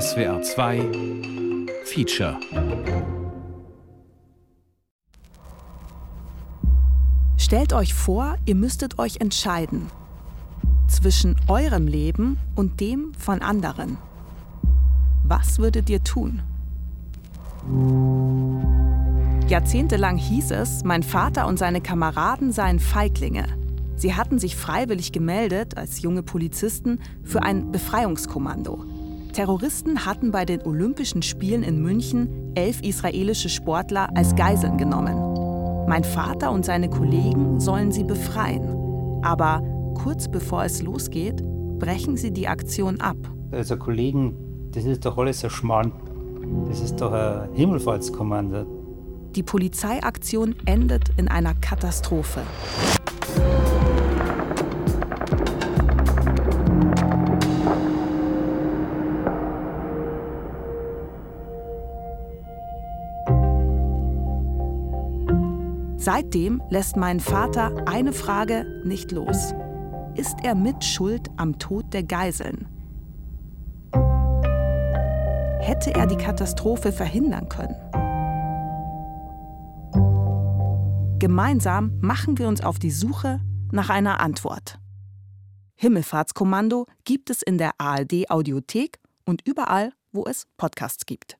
SWR 2 Feature Stellt euch vor, ihr müsstet euch entscheiden zwischen eurem Leben und dem von anderen. Was würdet ihr tun? Jahrzehntelang hieß es, mein Vater und seine Kameraden seien Feiglinge. Sie hatten sich freiwillig gemeldet als junge Polizisten für ein Befreiungskommando. Terroristen hatten bei den Olympischen Spielen in München elf israelische Sportler als Geiseln genommen. Mein Vater und seine Kollegen sollen sie befreien. Aber kurz bevor es losgeht, brechen sie die Aktion ab. Also Kollegen, das ist doch alles ein Schmarrn. Das ist doch ein Himmelfahrtskommando. Die Polizeiaktion endet in einer Katastrophe. Seitdem lässt mein Vater eine Frage nicht los. Ist er mit Schuld am Tod der Geiseln? Hätte er die Katastrophe verhindern können? Gemeinsam machen wir uns auf die Suche nach einer Antwort. Himmelfahrtskommando gibt es in der ARD Audiothek und überall, wo es Podcasts gibt.